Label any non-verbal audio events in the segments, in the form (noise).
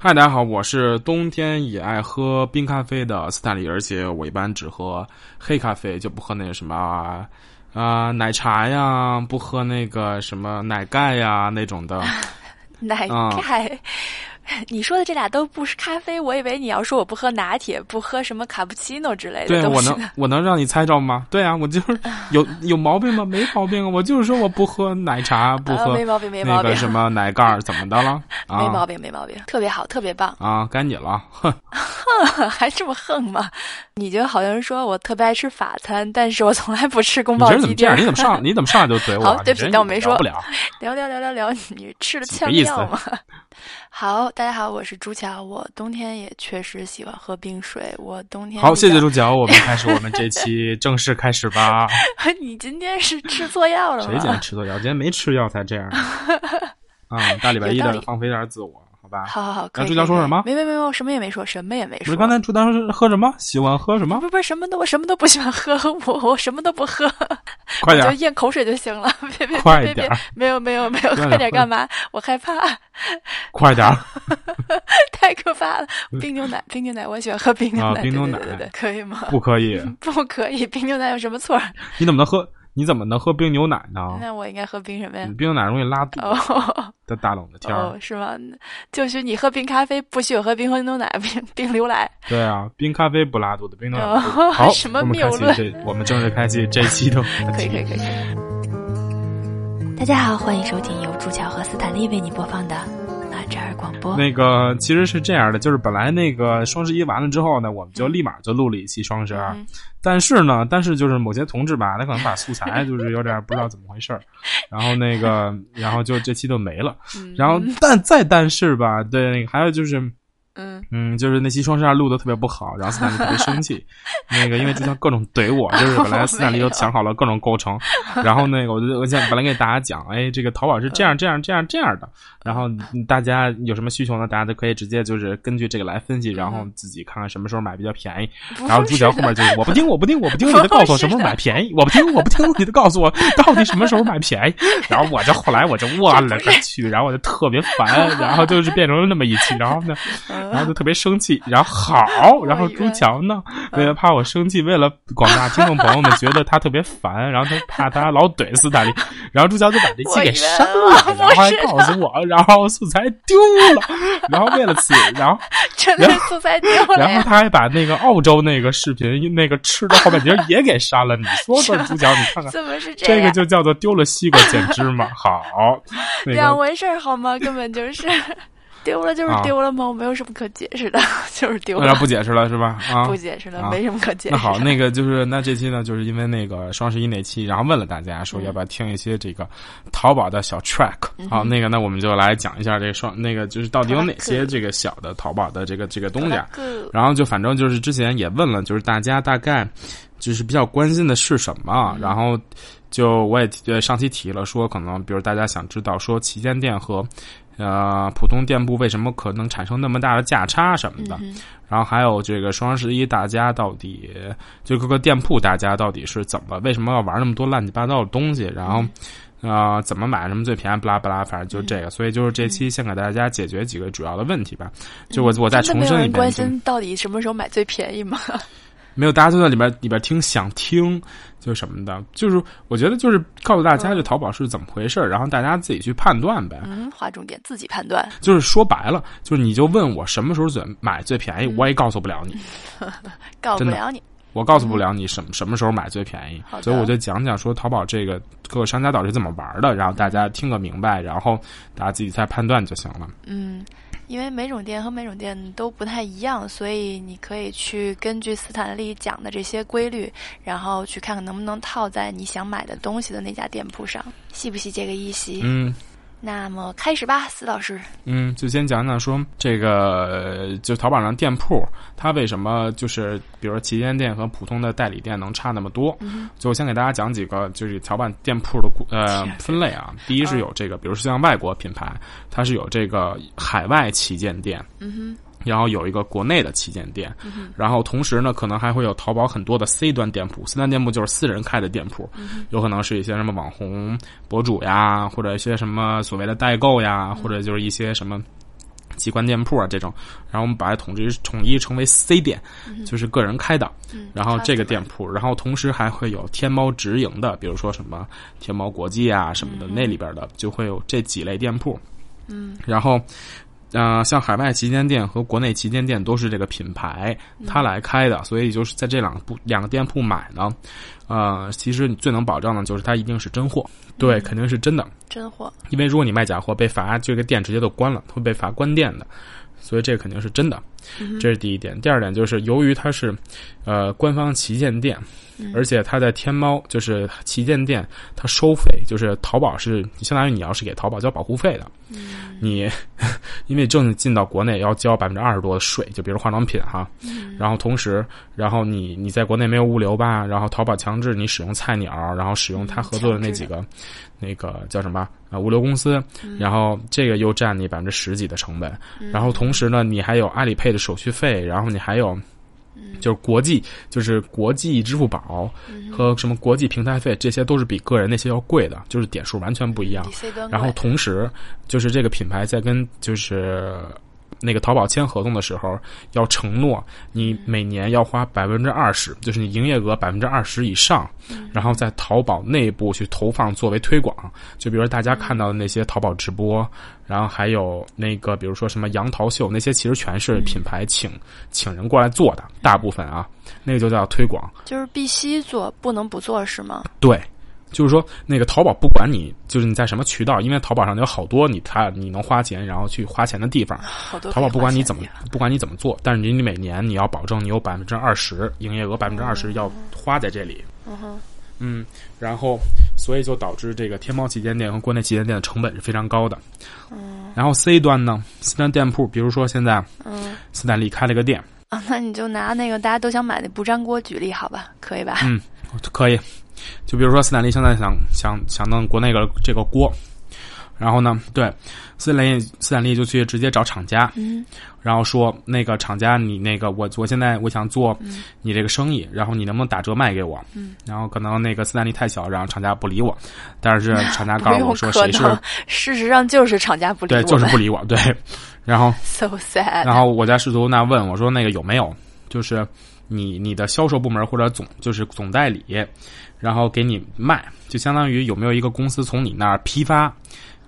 嗨，大家好，我是冬天也爱喝冰咖啡的斯坦利，而且我一般只喝黑咖啡，就不喝那个什么啊、呃奶茶呀，不喝那个什么奶盖呀那种的。(laughs) 奶啊盖。(laughs) 你说的这俩都不是咖啡，我以为你要说我不喝拿铁，不喝什么卡布奇诺之类的对我能。我能让你猜着吗？对啊，我就是有有毛病吗？没毛病啊，我就是说我不喝奶茶，不喝啊没毛病没毛病那个什 (laughs) 么奶盖，怎么的了？(laughs) 啊，没毛病，没毛病，特别好，特别棒，啊，该你了，哼，还这么横吗？你就好像说我特别爱吃法餐，但是我从来不吃宫保你这人怎鸡丁儿。么这样？你怎么上你怎么上来就怼我啊？好对不起你这当我没说聊不了。聊聊聊聊聊，你吃了枪几个意思药吗？好，大家好，我是朱乔，我冬天也确实喜欢喝冰水，我冬天好，谢谢朱乔，我们开始我们这期正式开始吧。(laughs) 你今天是吃错药了吗？谁今天吃错药？今天没吃药才这样。啊，(laughs) 大礼拜一的放飞点自我，好吧？好好朱以可以可以乔说什么没没没没，我什么也没说，什么也没说。不是刚才朱当时喝什么？喜欢喝什么不？不不，什么都我什么都不喜欢喝，我我什么都不喝，(laughs) 快点，我就咽口水就行了。(laughs) 别别快别没有没有没有，快点干嘛？我害怕，快点！(laughs) 太可怕了。冰牛奶，冰牛奶，我喜欢喝冰牛奶。啊冰牛奶对对对对，可以吗？不可以，不可以，冰牛奶有什么错？你怎么能喝？你怎么能喝冰牛奶呢？那我应该喝冰什么呀？冰牛奶容易拉肚子，哦在大冷的天儿哦，。是吗？就许你喝冰咖啡，不许我喝冰喝牛奶、冰冰牛奶。对啊，冰咖啡不拉肚子，冰牛奶不拉肚子。哦好，(laughs) 什么谬论，我们正式开启这期的可以可以可以可以。大家好，欢迎收听由朱乔和斯坦利为你播放的那个其实是这样的，就是本来那个双十一完了之后呢，我们就立马就录了一期双十二，嗯但是呢，但是就是某些同志吧，他可能把素材就是有点不知道怎么回事儿，(laughs) 然后那个，然后就这期就没了，嗯。然后但再但是吧，对那个还有就是。嗯嗯，就是那期双十二录的特别不好，然后斯坦利特别生气，(laughs) 那个因为之前各种怼我，就是本来斯坦利都想好了各种构成，然后那个我就我想本来给大家讲，哎，这个淘宝是这样这样这样这样的，然后嗯大家有什么需求呢？大家都可以直接就是根据这个来分析，然后自己看看什么时候买比较便宜。然后朱桥后面就是我不听我不听我不听，你得告诉我什么时候买便宜，我不听我不听，你得告诉我到底什么时候买便宜。(laughs) 然后我就后来我就 (laughs) 我了个去，然后我就特别烦，然后就是变成了那么一期，然后呢。然后就特别生气，然后好，然后朱强呢，为了怕我生气，为了广大听众朋友们觉得他特别烦，然后他 (laughs) 怕他老怼斯坦利，然后朱强就把这期给删了，然后还告诉我，然后素材丢了，然后为了此，然后 (laughs) 真的是素材丢了然后！他还把那个澳洲那个视频那个吃的后半截也给删了，你说说 (laughs) 朱强，你看看。怎么是样？这个就叫做丢了西瓜捡芝麻。好，那个两回事儿好吗？根本就是丢了就是啊丢了吗？我没有什么可解释的，(laughs) 就是丢了，那不解释了是吧？啊，不解释了，啊没什么可解释。那好，那个就是那这期呢，就是因为那个双十一那期，然后问了大家说要不要听一些这个淘宝的小 track。好，那个那我们就来讲一下这个双那个就是到底有哪些这个小的淘宝的这个这个东西啊。然后就反正就是之前也问了，就是大家大概就是比较关心的是什么，然后就我也提呃上期提了说，可能比如大家想知道说旗舰店和呃普通店铺为什么可能产生那么大的价差什么的，嗯然后还有这个双十一大家到底就各个店铺大家到底是怎么为什么要玩那么多乱七八糟的东西，然后。呃，怎么买什么最便宜？不拉不拉，反正就这个，所以就是这期先给大家解决几个主要的问题吧。就我我再重申一遍，人关心到底什么时候买最便宜吗？没有，大家都在里边里边听想听，就什么的，就是我觉得就是告诉大家这淘宝是怎么回事儿，然后大家自己去判断呗。嗯，划重点，自己判断。就是说白了，就是你就问我什么时候最买最便宜，我也告诉不了你，(laughs) 告诉真不了你。我告诉不了你什么什么时候买最便宜所以我就讲讲说淘宝这个各个商家到底是怎么玩的，然后大家听个明白，然后大家自己再判断就行了。嗯，因为每种店和每种店都不太一样，所以你可以去根据斯坦利讲的这些规律，然后去看看能不能套在你想买的东西的那家店铺上，细不细这个一细。嗯那么开始吧，司老师。嗯，就先讲讲说这个，呃就淘宝上店铺，它为什么就是比如说旗舰店和普通的代理店能差那么多？嗯就我先给大家讲几个就是淘宝店铺的呃 (laughs) 分类啊。第一是有这个，比如说像外国品牌，它是有这个海外旗舰店，嗯哼，然后有一个国内的旗舰店，然后同时呢，可能还会有淘宝很多的 C 端店铺，C 端店铺就是私人开的店铺，有可能是一些什么网红博主呀，或者一些什么所谓的代购呀，或者就是一些什么。机关店铺啊这种，然后我们把它统一统一成为 C 店，就是个人开的。然后这个店铺，然后同时还会有天猫直营的，比如说什么天猫国际啊什么的，那里边的就会有这几类店铺。嗯，然后。呃，像海外旗舰店和国内旗舰店都是这个品牌它来开的，所以就是在这两个不两个店铺买呢，呃，其实你最能保障的就是它一定是真货，对，肯定是真的真货。因为如果你卖假货，被罚这个店直接都关了，会被罚关店的，所以这个肯定是真的。这是第一点。第二点就是，由于它是呃官方旗舰店。而且它在天猫就是旗舰店，它收费就是淘宝是相当于你要是给淘宝交保护费的，你因为正进到国内要交百分之二十多的税，就比如化妆品哈，然后同时，然后你你在国内没有物流吧，然后淘宝强制你使用菜鸟，然后使用它合作的那几个那个叫什么啊物流公司，然后这个又占你百分之十几的成本，然后同时呢，你还有阿里配的手续费，然后你还有。就是国际，就是国际支付宝和什么国际平台费，这些都是比个人那些要贵的，就是点数完全不一样。然后同时，就是这个品牌在跟就是。那个淘宝签合同的时候，要承诺你每年要花百分之二十，就是你营业额百分之二十以上，然后在淘宝内部去投放作为推广。就比如说大家看到的那些淘宝直播，然后还有那个比如说什么杨桃秀，那些其实全是品牌请请人过来做的，大部分啊，那个就叫推广。就是必须做，不能不做是吗？对。就是说，那个淘宝不管你，就是你在什么渠道，因为淘宝上有好多你他你能花钱，然后去花钱的地方。淘宝不管你怎么不管你怎么做，但是你每年你要保证你有百分之二十营业额百分之二十要花在这里。嗯哼。嗯，然后所以就导致这个天猫旗舰店和国内旗舰店的成本是非常高的。嗯。然后 C 端呢，C 端店铺，比如说现在，嗯，斯坦利开了个店。啊，那你就拿那个大家都想买的不粘锅举例好吧？可以吧？嗯，可以。就比如说斯坦利现在想想想弄国内个这个锅，然后呢，对，斯坦利斯坦利就去直接找厂家，嗯，然后说那个厂家你那个我我现在我想做你这个生意，然后你能不能打折卖给我？嗯，然后可能那个斯坦利太小，然后厂家不理我，但是厂家 (laughs) 告诉我说谁是，事实上就是厂家不理我，对，就是不理我，对，(laughs) 然后 so sad，然后我在试图那问我说那个有没有，就是你你的销售部门或者总就是总代理。然后给你卖，就相当于有没有一个公司从你那儿批发，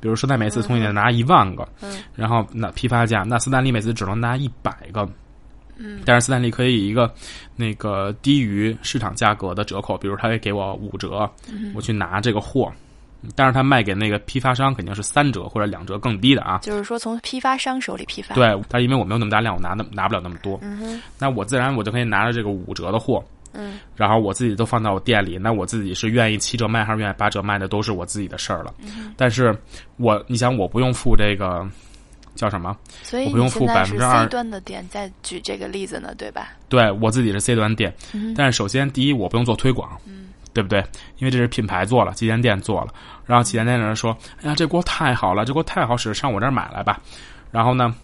比如说他每次从你那拿一万个，嗯。然后那批发价，那斯坦利每次只能拿一百个，嗯，但是斯坦利可以一个那个低于市场价格的折扣，比如他会给我五折，我去拿这个货，但是他卖给那个批发商肯定是三折或者两折更低的啊，就是说从批发商手里批发，对，但因为我没有那么大量，我拿那拿不了那么多，嗯那我自然我就可以拿着这个五折的货。嗯，然后我自己都放到我店里，那我自己是愿意七折卖还是愿意八折卖的，都是我自己的事儿了。嗯，但是我你想，我不用付这个叫什么？所以我不用付百分之二。C 端的店再举这个例子呢，对吧？对我自己是 C 端店，嗯，但是首先第一，我不用做推广，嗯，对不对？因为这是品牌做了，旗舰店做了，然后旗舰店的人说：“哎呀，这锅太好了，这锅太好使，上我这儿买来吧。”然后呢？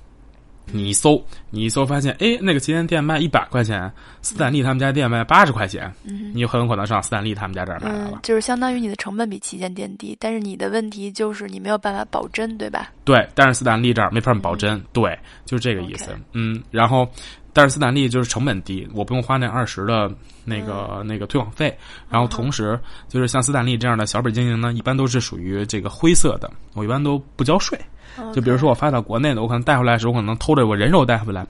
你一搜，你一搜发现，哎，那个旗舰店卖一百块钱，斯坦利他们家店卖八十块钱，你就很有可能上斯坦利他们家这儿买来了。就是相当于你的成本比旗舰店低，但是你的问题就是你没有办法保真，对吧？对，但是斯坦利这儿没法保真，对，就是这个意思。嗯，然后，但是斯坦利就是成本低，我不用花那二十的那个那个推广费，然后同时就是像斯坦利这样的小本经营呢，一般都是属于这个灰色的，我一般都不交税。就比如说我发到国内的，我可能带回来的时候，我可能偷着我人肉带回来，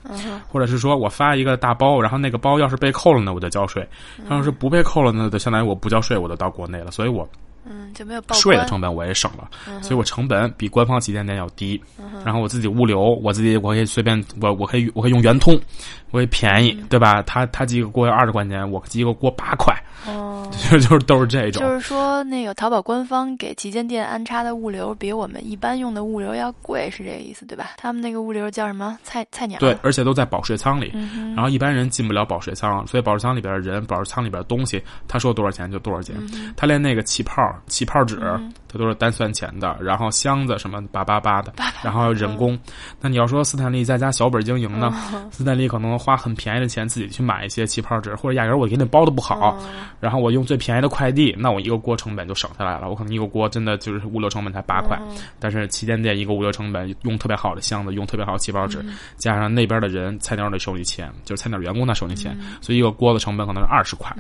或者是说我发一个大包，然后那个包要是被扣了呢，我就交税；要是不被扣了呢，就相当于我不交税，我就到国内了。所以我嗯就没有税的成本我也省了，所以我成本比官方旗舰店要低。然后我自己物流，我自己我可以随便我我可以我可以用圆通，我也便宜，对吧？他他寄个锅要二十块钱，我寄个锅八块。哦，就 (laughs) 就是都是这种，就是说那个淘宝官方给旗舰店安插的物流比我们一般用的物流要贵，是这个意思对吧？他们那个物流叫什么菜菜鸟？对，而且都在保税仓里，嗯、然后一般人进不了保税仓，所以保税仓里边的人、保税仓里边的东西，他说多少钱就多少钱。他连那个气泡气泡纸，它都是单算钱的，然后箱子什么八八八的，然后人工。那你要说斯坦利在家小本经营呢，(laughs) 斯坦利可能花很便宜的钱自己去买一些气泡纸，或者压根儿我给你包的不好，然后我用最便宜的快递，那我一个锅成本就省下来了。我可能一个锅真的就是物流成本才八块，但是旗舰店一个物流成本用特别好的箱子，用特别好的气泡纸，加上那边的人菜鸟得收你钱，就是菜鸟员工那收你钱，所以一个锅的成本可能是二十块。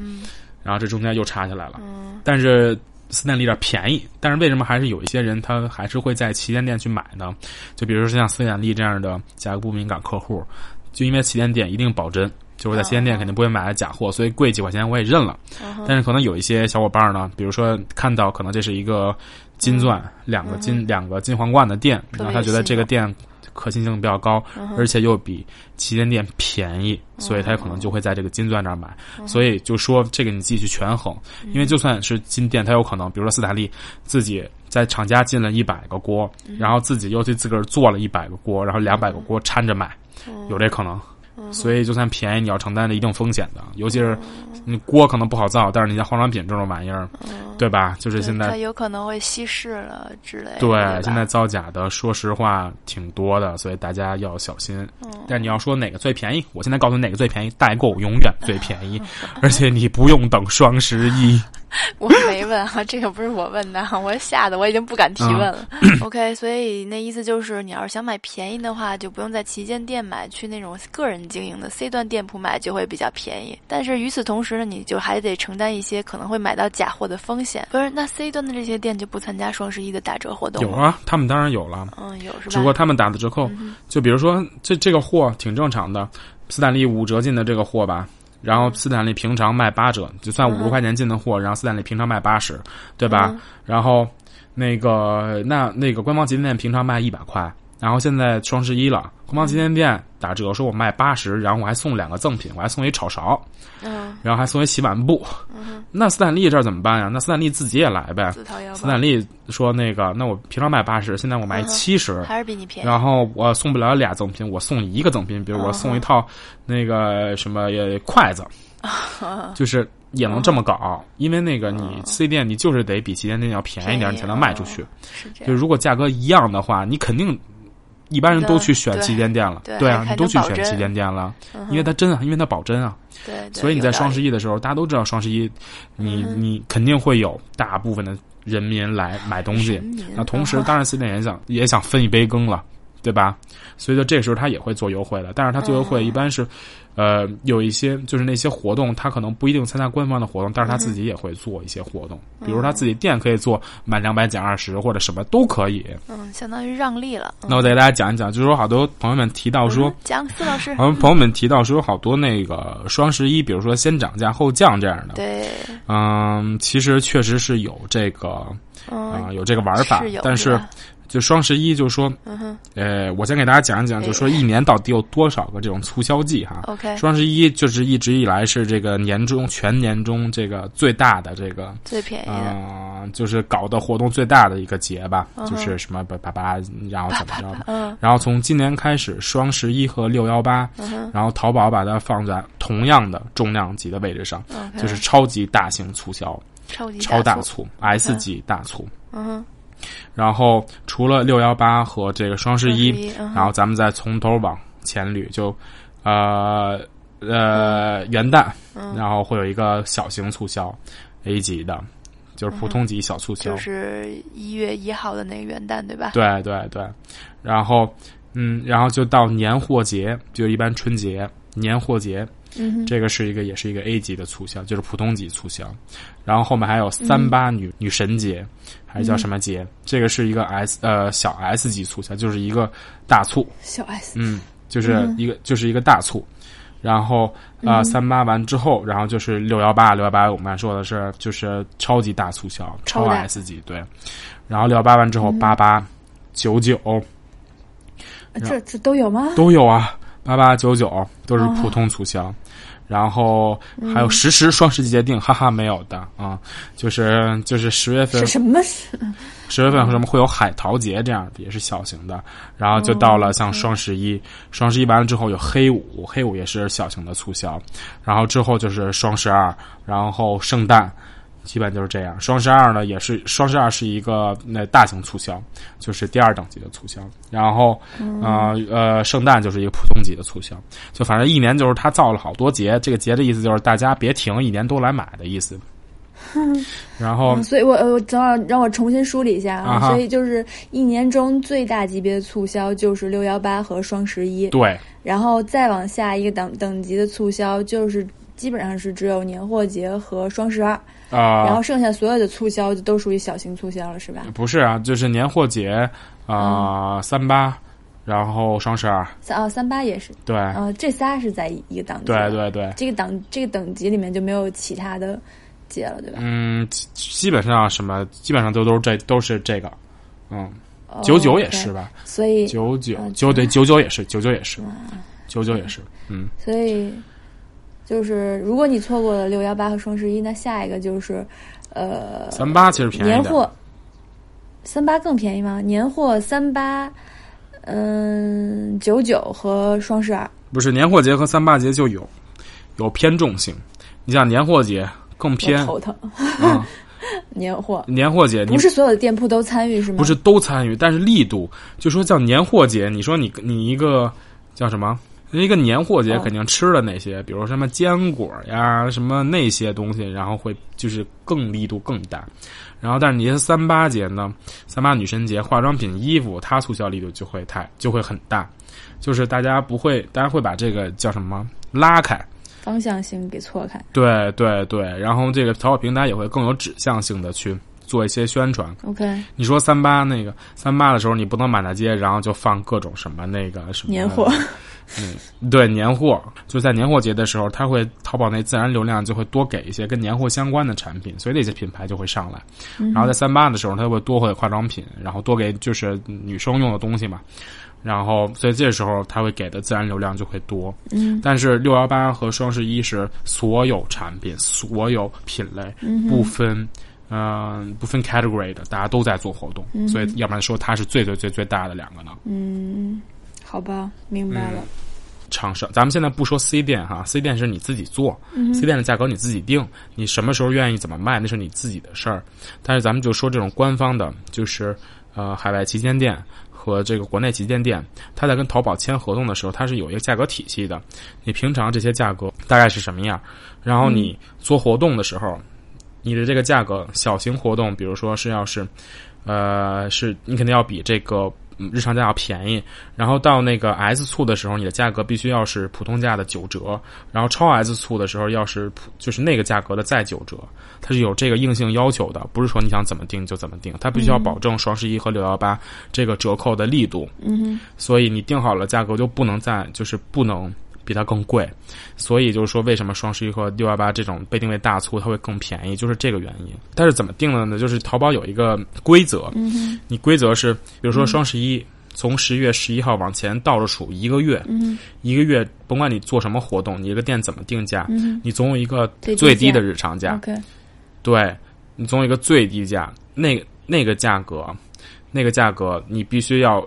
然后这中间又差下来了，但是斯坦利有点便宜，但是为什么还是有一些人他还是会在旗舰店去买呢？就比如说像斯坦利这样的价格不敏感客户，就因为旗舰店一定保真，就是在旗舰店肯定不会买的假货，所以贵几块钱我也认了。但是可能有一些小伙伴呢，比如说看到可能这是一个金钻两个金两个金皇冠的店，然后他觉得这个店。可信性比较高，而且又比旗舰店便宜，所以他可能就会在这个金钻这儿买。所以就说这个你自己去权衡，因为就算是金店，他有可能，比如说斯坦利自己在厂家进了一百个锅，然后自己又去自个儿做了一百个锅，然后两百个锅掺着买，有这可能。所以就算便宜，你要承担着一定风险的，尤其是你锅可能不好造，但是你像化妆品这种玩意儿，对吧？就是现在它有可能会稀释了之类。对，现在造假的，说实话挺多的，所以大家要小心。但你要说哪个最便宜，我现在告诉你哪个最便宜，代购永远最便宜，(laughs) 而且你不用等双十一。我没问哈，这个不是我问的，(laughs) 我吓得我已经不敢提问了。(clears throat) OK，所以那意思就是，你要是想买便宜的话，就不用在旗舰店买，去那种个人经营的 C 端店铺买就会比较便宜。但是与此同时呢，你就还得承担一些可能会买到假货的风险。不是，那 C 端的这些店就不参加双十一的打折活动？有啊，他们当然有了。嗯，有是吧？只不过他们打的折扣，就比如说这这个货挺正常的，斯坦利五折进的这个货吧。然后斯坦利平常卖八折，就算五十块钱进的货，然后斯坦利平常卖八十，对吧？然后那个那那个官方旗舰店平常卖一百块，然后现在双十一了，红方旗舰店打折，说我卖八十，然后我还送两个赠品，我还送一炒勺，嗯，然后还送一洗碗布，嗯，那斯坦利这怎么办呀？那斯坦利自己也来呗。斯坦利说那个，那我平常卖八十，现在我卖七十，还是比你便宜。然后我送不了俩赠品，我送一个赠品，比如我送一套那个什么筷子，(laughs) 就是也能这么搞，因为那个你 C 店你就是得比旗舰店要便宜点，你才能卖出去。就如果价格一样的话，你肯定。一般人都去选旗舰店了，对啊，你都去选旗舰店了，因为它真啊，因为它保真啊，对，所以你在双十一的时候，大家都知道双十一，你你肯定会有大部分的人民来买东西，那同时当然四店也想也想分一杯羹了，对吧？所以说这时候他也会做优惠的，但是他做优惠一般是。呃，有一些就是那些活动，他可能不一定参加官方的活动，但是他自己也会做一些活动，比如他自己店可以做满两百减二十或者什么都可以。嗯，相当于让利了。那我再给大家讲一讲，就是说好多朋友们提到说，讲司老师，我们朋友们提到说好多那个双十一，比如说先涨价后降这样的。对。嗯，其实确实是有这个啊，有这个玩法，但是。就双十一，就说，呃，我先给大家讲一讲，就说一年到底有多少个这种促销季哈。OK，双十一就是一直以来是这个年中全年中这个最大的这个最便宜的，就是搞的活动最大的一个节吧，就是什么八八八，然后怎么着的。然后从今年开始，双十一和六幺八，然后淘宝把它放在同样的重量级的位置上，就是超级大型促销，超级超大促，S 级大促。嗯。然后除了六幺八和这个双十一，然后咱们再从头往前捋，就呃呃元旦，然后会有一个小型促销，A 级的，就是普通级小促销，就是一月一号的那个元旦，对吧？对对对，然后嗯，然后就到年货节，就一般春节、年货节。嗯这个是一个，也是一个 A 级的促销，就是普通级促销。然后后面还有三八女女神节，还是叫什么节？这个是一个 S 呃小 S 级促销，就是一个大促。小 S，嗯，就是一个就是一个大促。然后啊，三八完之后，然后就是六幺八，六幺八我们说的是就是超级大促销，超 S 级对。然后六幺八完之后，八八九九，这这都有吗？都有啊。八八九九都是普通促销，然后还有实时双十节定，哈哈，没有的啊，就是就是十月份什么？十月份什么会有海淘节这样的，也是小型的，然后就到了像双十一，双十一完了之后有黑五，黑五也是小型的促销，然后之后就是双十二，然后圣诞。基本就是这样。双十二呢，也是双十二是一个那大型促销，就是第二等级的促销。然后，呃呃，圣诞就是一个普通级的促销。就反正一年就是他造了好多节，这个节的意思就是大家别停，一年都来买的意思。(laughs) 然后，所以我我正好让我重新梳理一下所以就是一年中最大级别的促销就是六幺八和双十一，对然后再往下一个等等级的促销就是基本上是只有年货节和双十二，啊、然后剩下所有的促销就都属于小型促销了，是吧？不是啊，就是年货节啊、三八，然后双十二，三哦三八也是，对、呃，这仨是在一个档级，对，对对，这个档这个等级里面就没有其他的节了，对吧？嗯，基基本上什么，基本上都都是这都是这个，嗯，哦九九也是吧？所以九九呃九对九九。也是，九九也是，九九也是，嗯，所以就是如果你错过了六幺八和双十一，那下一个就是呃三八其实便宜点，年货，三八更便宜吗？年货三八，嗯，九九和双十二。不是年货节和三八节就有有偏重性，你像年货节更偏，头疼。嗯，年货年货节你不是所有的店铺都参与是吗？不是都参与，但是力度就说叫年货节，你说你你一个叫什么？一个年货节哦肯定吃的那些，比如什么坚果呀，什么那些东西，然后会就是更力度更大。然后，但是你这三八节呢，三八女神节，化妆品、衣服，它促销力度就会太就会很大，就是大家不会，大家会把这个叫什么拉开，方向性给错开。对对对，然后这个淘宝平台也会更有指向性的去做一些宣传。OK，你说三八那个三八的时候，你不能满大街，然后就放各种什么那个什么年货，(laughs) (laughs) 嗯，对年货，就在年货节的时候，它会淘宝内自然流量就会多给一些跟年货相关的产品，所以那些品牌就会上来。然后在三八的时候，它会多给化妆品，然后多给就是女生用的东西嘛。然后，所以这时候它会给的自然流量就会多。嗯但是六幺八和双十一是所有产品、所有品类不分，嗯、不分 category 的，大家都在做活动，所以要不然说它是最最最最大的两个呢。嗯，好吧，明白了。厂商，咱们现在不说 C 店哈，C 店是你自己做、c 店的价格你自己定，你什么时候愿意怎么卖那是你自己的事儿。但是咱们就说这种官方的，就是呃海外旗舰店和这个国内旗舰店，它在跟淘宝签合同的时候，它是有一个价格体系的。你平常这些价格大概是什么样？然后你做活动的时候，你的这个价格，小型活动，比如说是要是，呃，是你肯定要比这个嗯日常价要便宜。然后到那个 S 促的时候，你的价格必须要是普通价的九折，然后超 S 促的时候要是普就是那个价格的再九折，它是有这个硬性要求的，不是说你想怎么定就怎么定，它必须要保证双十一和六幺八这个折扣的力度。嗯，所以你定好了价格就不能再就是不能比它更贵，所以就是说为什么双十一和六幺八这种被定为大促它会更便宜，就是这个原因。但是怎么定的呢？就是淘宝有一个规则，嗯，你规则是比如说双十一。从十一月十一号往前倒着数一个月，嗯一个月甭管你做什么活动，你这个店怎么定价，嗯你总有一个最低的日常价。对你总有一个最低价，那个那个价格，那个价格你必须要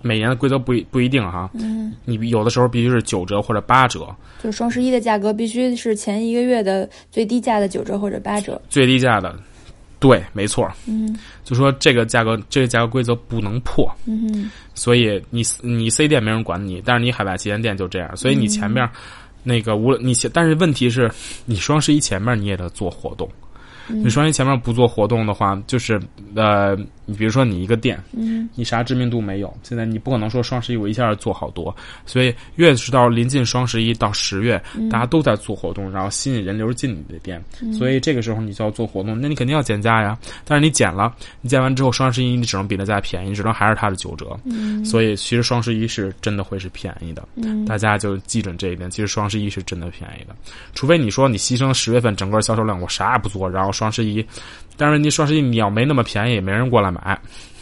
每年的规则不一不一定哈，嗯，你有的时候必须是九折或者八折，就双十一的价格必须是前一个月的最低价的九折或者八折。最低价的，对，没错，嗯就说这个价格这个价格规则不能破，嗯哼，所以你你 C 店没人管你，但是你海外旗舰店就这样，所以你前面。那个无论你前，但是问题是，你双十一前面你也得做活动。你双十一前面不做活动的话，就是呃，你比如说你一个店，嗯。你啥知名度没有，现在你不可能说双十一我一下做好多，所以越是到临近双十一到十月，大家都在做活动，然后吸引人流进你的店，所以这个时候你就要做活动，那你肯定要减价呀。但是你减了，你减完之后双十一你只能比那价便宜，只能还是它的九折，嗯。所以其实双十一是真的会是便宜的，嗯。大家就记准这一点。其实双十一是真的便宜的，除非你说你牺牲十月份整个销售量，我啥也不做，然后双十一，但是你双十一你要没那么便宜，也没人过来买。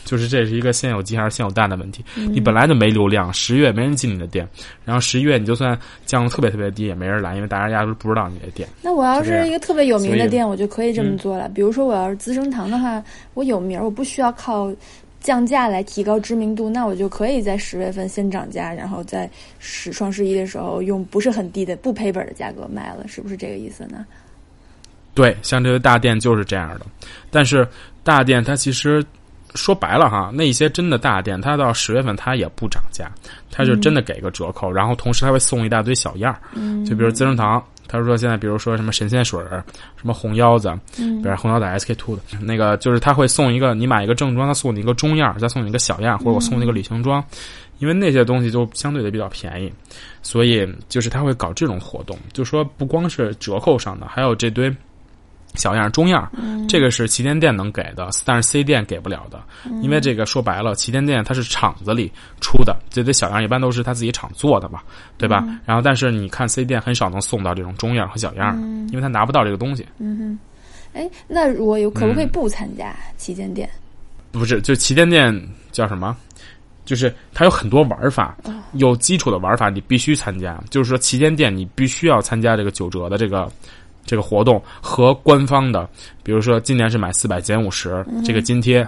就是这是一个先有鸡还是先有蛋的问题。你本来就没流量，十月没人进你的店，然后十一月你就算降的特别特别低，也没人来，因为大家压根不知道你的店。那我要是一个特别有名的店，我就可以这么嗯做了。比如说，我要是资生堂的话，我有名儿，我不需要靠降价来提高知名度，那我就可以在十月份先涨价，然后在十双十一的时候用不是很低的不赔本的价格卖了，是不是这个意思呢？对，像这些大店就是这样的。但是大店它其实说白了哈，那些真的大店，它到十月份它也不涨价，它就真的给个折扣，然后同时它会送一大堆小样儿，嗯，就比如资生堂。他说：“现在，比如说什么神仙水儿，什么红腰子，嗯比如红腰子 SK two 的那个，就是他会送一个，你买一个正装，他送你一个中样，再送你一个小样，或者我送你一个旅行装，因为那些东西就相对的比较便宜，所以就是他会搞这种活动，就说不光是折扣上的，还有这堆小样、中样，这个是旗舰店能给的，但是 C 店给不了的，因为这个说白了，旗舰店它是厂子里出的，这些小样一般都是他自己厂做的嘛，对吧？然后但是你看 C 店很少能送到这种中样和小样，因为他拿不到这个东西。嗯哼，哎，那我有可不可嗯以不参加旗舰店？不是，就旗舰店叫什么？就是它有很多玩法，有基础的玩法你必须参加。就是说，旗舰店你必须要参加这个九折的这个这个活动和官方的，比如说今年是买四百减五十这个津贴，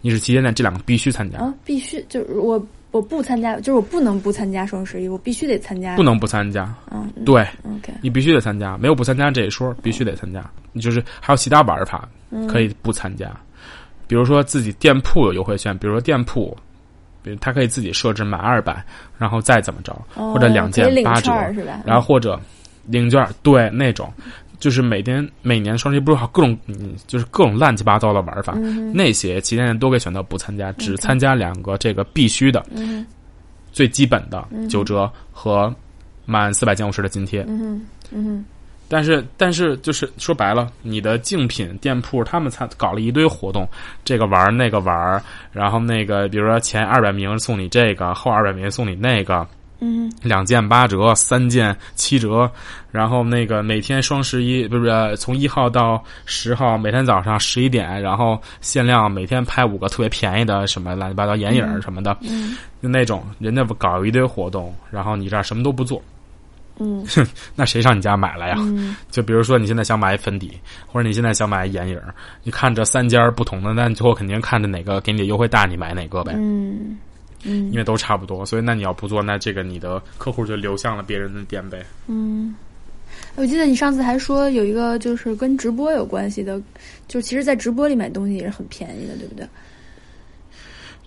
你是旗舰店这两个必须参加，啊，必须就是我我不参加，就是我不能不参加双十一，我必须得参加。不能不参加。嗯，嗯对，OK，你必须得参加，没有不参加这一说，必须得参加。你就是还有其他玩法可以不参加，比如说自己店铺有优惠券，比如说店铺。比如他可以自己设置满二百，然后再怎么着，哦或者两件八折是吧？然后或者领券，对那种，就是每天每年双十一不是好各种，嗯，就是各种乱七八糟的玩法，嗯那些旗舰店都可以选择不参加，只参加两个这个必须的、嗯最基本的九折和满四百减五十的津贴。嗯嗯但是，但是就是说白了，你的竞品店铺他们才搞了一堆活动，这个玩那个玩，然后那个比如说前二百名送你这个，后二百名送你那个，嗯。两件八折，三件七折，然后那个每天双十一不是呃从一号到十号，每天早上十一点，然后限量每天拍五个特别便宜的什么乱七八糟眼影什么的，嗯。就那种人家不搞一堆活动，然后你这儿什么都不做，嗯。(laughs) 那谁上你家买了呀？嗯。就比如说你现在想买粉底，或者你现在想买眼影，你看这三家不同的，那你最后肯定看着哪个给你的优惠大，你买哪个呗。嗯嗯因为都差不多，所以那你要不做，那这个你的客户就流向了别人的店呗。嗯。我记得你上次还说有一个就是跟直播有关系的，就其实，在直播里买东西也是很便宜的，对不对？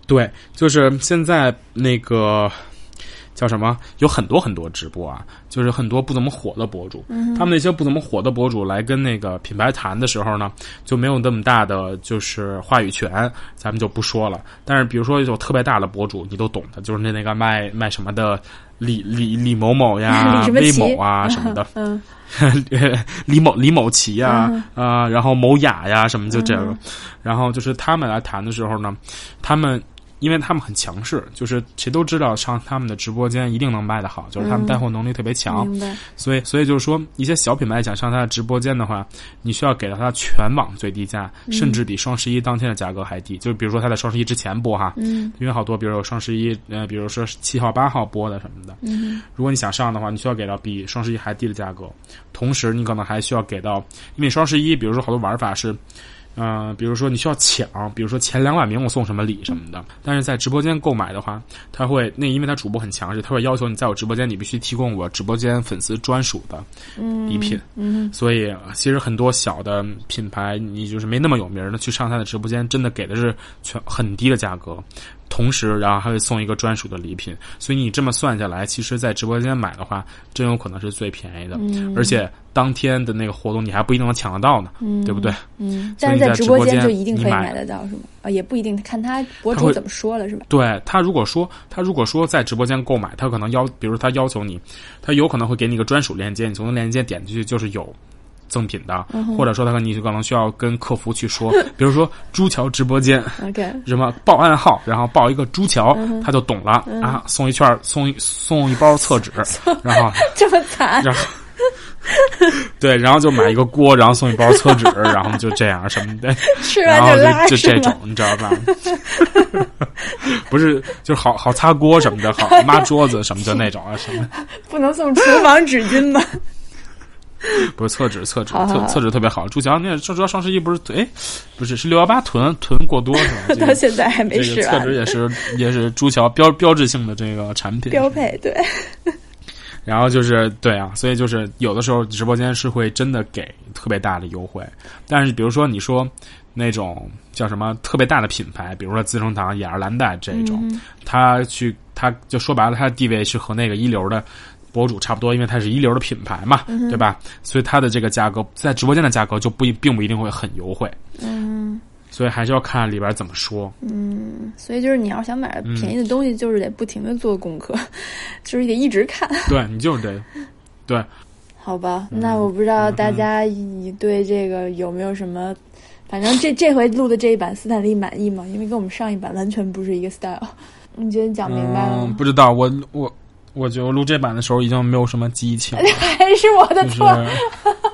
对，就是现在那个叫什么，有很多很多直播啊，就是很多不怎么火的博主，他们那些不怎么火的博主来跟那个品牌谈的时候呢，就没有那么大的就是话语权，咱们就不说了。但是比如说有特别大的博主，你都懂的，就是那那个卖卖什么的李李李某某呀 (laughs) 李什、么魏某啊什么的，(laughs) 嗯。(laughs) 李某李某奇呀嗯。啊、然后某雅呀什么就这个，然后就是他们来谈的时候呢，他们因为他们很强势，就是谁都知道上他们的直播间一定能卖得好，就是他们带货能力特别强。所以所以就是说一些小品牌想上他的直播间的话，你需要给到他全网最低价，甚至比双十一当天的价格还低。就是比如说他在双十一之前播哈，嗯。因为好多比如有双十一呃，比如说七号八号播的什么的，嗯。如果你想上的话，你需要给到比双十一还低的价格，同时你可能还需要给到，因为双十一，比如说好多玩法是，呃，比如说你需要抢，比如说前两百名我送什么礼什么的。但是在直播间购买的话，他会那因为他主播很强势，他会要求你在我直播间你必须提供我直播间粉丝专属的嗯礼品。嗯所以呃其实很多小的品牌，你就是没那么有名的，去上他的直播间，真的给的是全很低的价格，同时然后还会送一个专属的礼品。所以你这么算下来，其实在直播间买的话，真有可能是最便宜的，嗯而且当天的那个活动你还不一定能抢得到呢，嗯，对不对？嗯，但是在直播间间就一定可以买买得到，是吗？啊，也不一定，看他博主怎么说了，是吧？对他如果说他如果说在直播间购买，他可能要，比如他要求你，他有可能会给你一个专属链接，你从那链接点进去就是有赠品的，嗯或者说他可能你可能需要跟客服去说，(laughs) 比如说朱桥直播间 OK，什么报暗号，然后报一个朱桥，嗯他就懂了、啊，送一券送一送一包厕纸，(laughs) 然后 (laughs) 这么惨，然后。对，然后就买一个锅，然后送一包厕纸，然后就这样什么的，吃然后就就这种，你知道吧？不是，就是好好擦锅什么的，好抹桌子什么的那种啊，什么。不能送厨房纸巾吗？(laughs) 不是厕纸，厕纸好好好特厕纸特别好。朱乔那说实话，双十一不是哎，不是是六幺八囤囤过多是吧？(laughs) 这到现在还没这个厕纸也是也是朱桥标标志性的这个产品。标配，对，(laughs) 然后就是对啊，所以就是有的时候直播间是会真的给特别大的优惠，但是比如说你说那种叫什么特别大的品牌，比如说资生堂、雅诗兰黛这种，嗯他去他就说白了，他的地位是和那个一流的。博主差不多，因为它是一流的品牌嘛，嗯对吧？所以它的这个价格在直播间的价格就不一并不一定会很优惠，嗯所以还是要看里边怎么说。嗯，所以就是你要想买嗯便宜的东西，就是得不停的做功课，(laughs) 就是得一直看。对你就是得对，好吧，嗯那我不知道大家你对这个有没有什么，反正这这回录的这一版斯坦利满意吗？因为跟我们上一版完全不是一个 style。你觉得你讲明白了嗯，吗？不知道，我我我觉得我录这版的时候已经没有什么激情了，(laughs) 还是我的就是错。(laughs)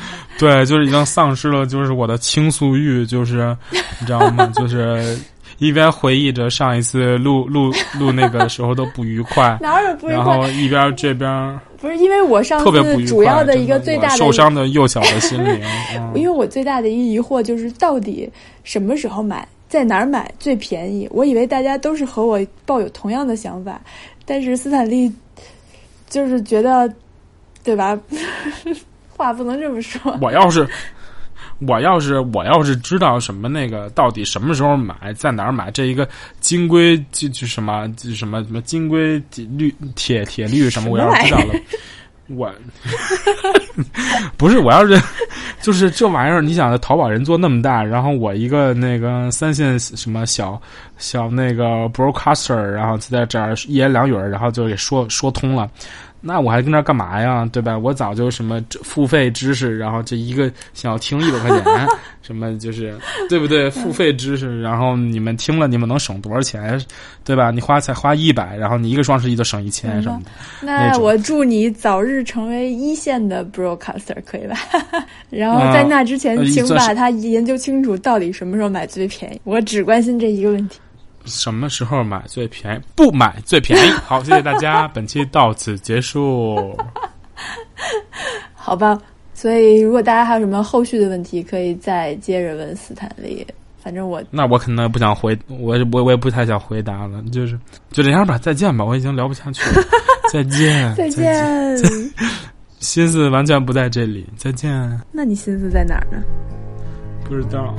(laughs) 对，就是已经丧失了，就是我的倾诉欲，就是你知道吗？就是一边回忆着上一次录录录那个时候的不愉快哪有不愉然快？后一边这边不是因为我上特别不愉快，次主要的一个最大的受伤的幼小的心灵。嗯因为我最大的一疑惑就是，到底什么时候买，在哪儿买最便宜？我以为大家都是和我抱有同样的想法，但是斯坦利就是觉得，对吧？(laughs) 话不能这么说。我要是我要是我要是知道什么那个到底什么时候买，在哪儿买，这一个金龟就就什么就什么什么金龟绿铁铁绿什么，我要是知道了，我 (laughs) 不是我要是就是这玩意儿，你想的淘宝人做那么大，然后我一个那个三线什么小小那个 broadcaster，然后就在这儿一言两语，然后就给说说通了。那我还跟那干嘛呀？对吧？我早就什么付费知识，然后这一个想要听一百块钱，(laughs) 什么就是对不对？付费知识，然后你们听了，你们能省多少钱？对吧？你花才花一百，然后你一个双十一就省一千什么的。那我祝你早日成为一线的 broadcaster，可以吧？(laughs) 然后在那之前呃，请把它研究清楚，到底什么时候买最便宜。我只关心这一个问题。什么时候买最便宜？不买最便宜。(laughs) 好，谢谢大家，(laughs) 本期到此结束。(laughs) 好吧，所以如果大家还有什么后续的问题，可以再接着问斯坦利。反正我那我可能不想回，我我我也不太想回答了，就是就这样吧，再见吧，我已经聊不下去了，再见，再见。心思完全不在这里，再见，那你心思在哪儿呢？不知道。